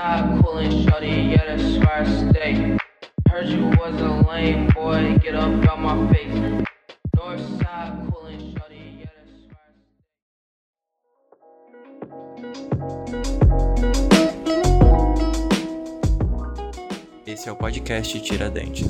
Northside coolin' shorty, yeah, I stay. Heard you was a lame boy, get up out my face. Stay. Esse é o podcast Tiradentes.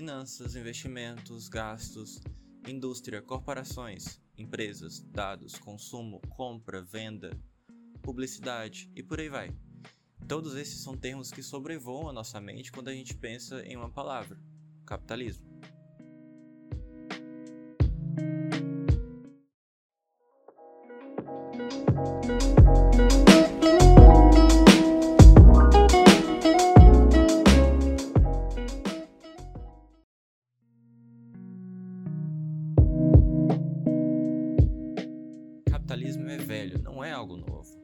Finanças, investimentos, gastos, indústria, corporações, empresas, dados, consumo, compra, venda, publicidade e por aí vai. Todos esses são termos que sobrevoam a nossa mente quando a gente pensa em uma palavra: capitalismo. Não é algo novo.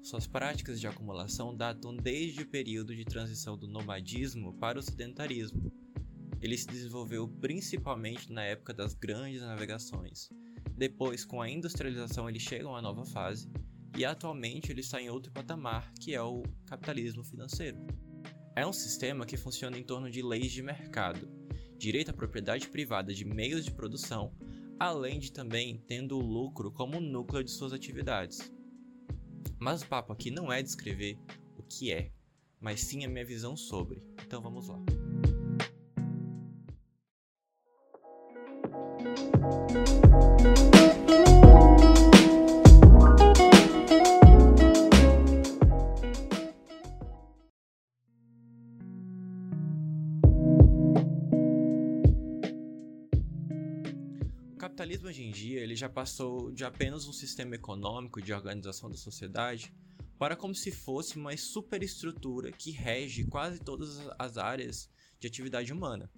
Suas práticas de acumulação datam desde o período de transição do nomadismo para o sedentarismo. Ele se desenvolveu principalmente na época das grandes navegações. Depois, com a industrialização, ele chega a uma nova fase e atualmente ele está em outro patamar, que é o capitalismo financeiro. É um sistema que funciona em torno de leis de mercado, direito à propriedade privada de meios de produção, além de também tendo o lucro como núcleo de suas atividades. Mas o papo aqui não é descrever o que é, mas sim a minha visão sobre. Então vamos lá. Capitalismo hoje em dia ele já passou de apenas um sistema econômico de organização da sociedade para como se fosse uma superestrutura que rege quase todas as áreas de atividade humana.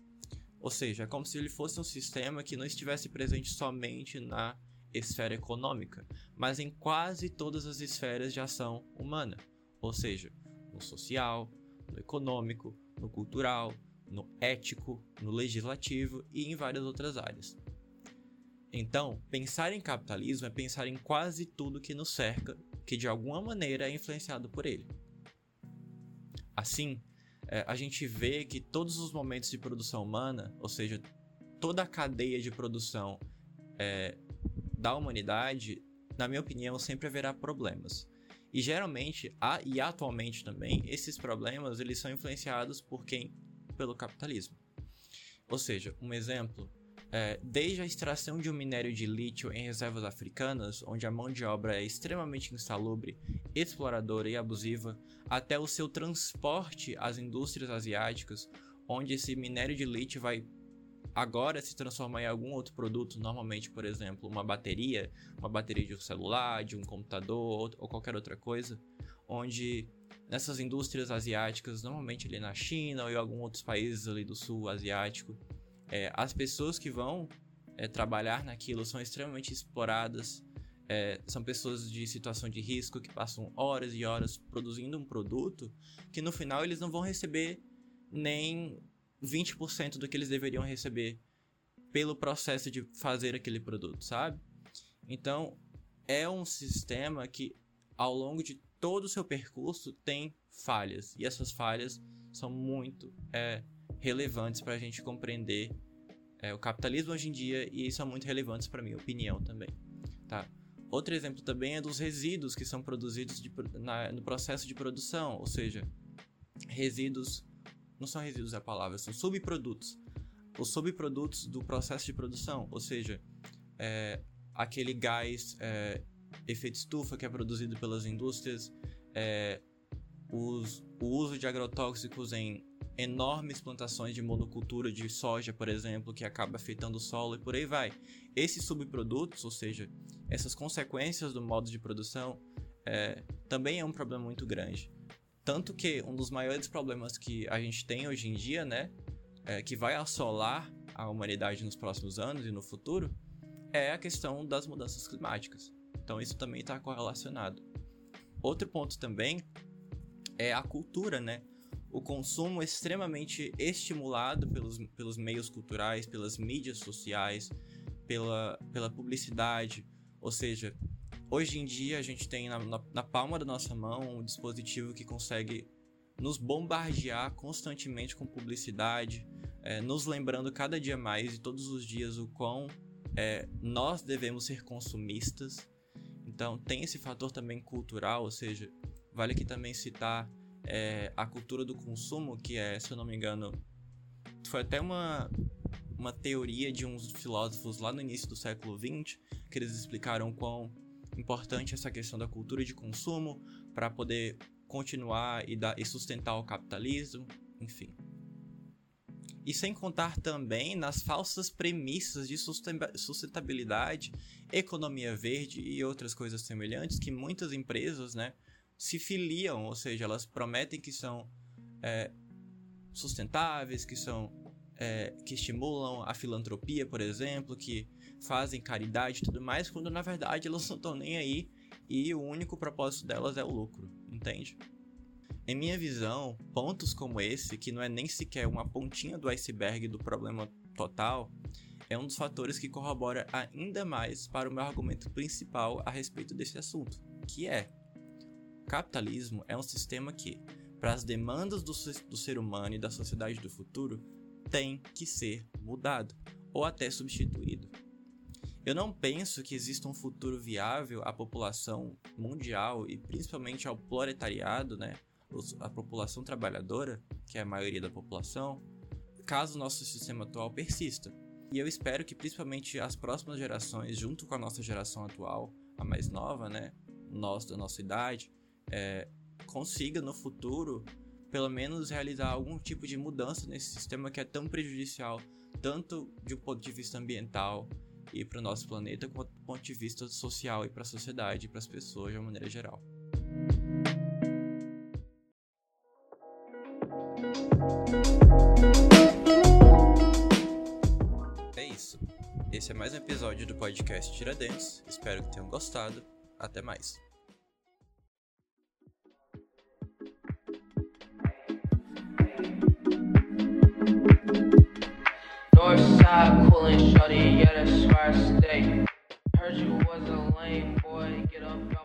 Ou seja, é como se ele fosse um sistema que não estivesse presente somente na esfera econômica, mas em quase todas as esferas de ação humana. Ou seja, no social, no econômico, no cultural, no ético, no legislativo e em várias outras áreas. Então, pensar em capitalismo é pensar em quase tudo que nos cerca, que de alguma maneira é influenciado por ele. Assim, é, a gente vê que todos os momentos de produção humana, ou seja, toda a cadeia de produção é, da humanidade, na minha opinião, sempre haverá problemas. E geralmente, há, e atualmente também, esses problemas eles são influenciados por quem? Pelo capitalismo. Ou seja, um exemplo é, desde a extração de um minério de lítio em reservas africanas, onde a mão de obra é extremamente insalubre, exploradora e abusiva, até o seu transporte às indústrias asiáticas, onde esse minério de lítio vai agora se transformar em algum outro produto, normalmente, por exemplo, uma bateria, uma bateria de um celular, de um computador ou qualquer outra coisa, onde nessas indústrias asiáticas, normalmente ali na China ou em alguns outros países ali do sul asiático, é, as pessoas que vão é, trabalhar naquilo são extremamente exploradas, é, são pessoas de situação de risco que passam horas e horas produzindo um produto que no final eles não vão receber nem 20% do que eles deveriam receber pelo processo de fazer aquele produto, sabe? Então, é um sistema que ao longo de todo o seu percurso tem falhas, e essas falhas são muito é, relevantes para a gente compreender é, o capitalismo hoje em dia e são muito relevantes para minha opinião também, tá? Outro exemplo também é dos resíduos que são produzidos de, na, no processo de produção, ou seja, resíduos não são resíduos é a palavra, são subprodutos. Os subprodutos do processo de produção, ou seja, é, aquele gás é, efeito estufa que é produzido pelas indústrias, é, os, o uso de agrotóxicos em enormes plantações de monocultura de soja, por exemplo, que acaba afetando o solo e por aí vai. Esses subprodutos, ou seja, essas consequências do modo de produção, é, também é um problema muito grande. Tanto que um dos maiores problemas que a gente tem hoje em dia, né, é, que vai assolar a humanidade nos próximos anos e no futuro, é a questão das mudanças climáticas. Então isso também está correlacionado. outro ponto também é a cultura, né? O consumo extremamente estimulado pelos, pelos meios culturais, pelas mídias sociais, pela, pela publicidade. Ou seja, hoje em dia a gente tem na, na, na palma da nossa mão um dispositivo que consegue nos bombardear constantemente com publicidade, é, nos lembrando cada dia mais e todos os dias o quão é, nós devemos ser consumistas. Então tem esse fator também cultural, ou seja, vale aqui também citar é, a cultura do consumo, que é, se eu não me engano, foi até uma, uma teoria de uns filósofos lá no início do século XX, que eles explicaram quão importante essa questão da cultura de consumo para poder continuar e, dar, e sustentar o capitalismo, enfim. E sem contar também nas falsas premissas de sustentabilidade, economia verde e outras coisas semelhantes que muitas empresas, né, se filiam, ou seja, elas prometem que são é, sustentáveis, que são é, que estimulam a filantropia, por exemplo, que fazem caridade e tudo mais, quando na verdade elas não estão nem aí e o único propósito delas é o lucro, entende? Em minha visão, pontos como esse, que não é nem sequer uma pontinha do iceberg do problema total, é um dos fatores que corrobora ainda mais para o meu argumento principal a respeito desse assunto, que é capitalismo é um sistema que, para as demandas do, do ser humano e da sociedade do futuro, tem que ser mudado ou até substituído. Eu não penso que exista um futuro viável à população mundial e principalmente ao proletariado, né, a população trabalhadora, que é a maioria da população, caso o nosso sistema atual persista. E eu espero que principalmente as próximas gerações, junto com a nossa geração atual, a mais nova, né, nós da nossa idade, é, consiga no futuro pelo menos realizar algum tipo de mudança nesse sistema que é tão prejudicial tanto de um ponto de vista ambiental e para o nosso planeta quanto do ponto de vista social e para a sociedade e para as pessoas de uma maneira geral. É isso. Esse é mais um episódio do podcast Tiradentes. Espero que tenham gostado. Até mais. Northside coolin' shorty, yeah, that's where I stay. Heard you was a lame boy, get up.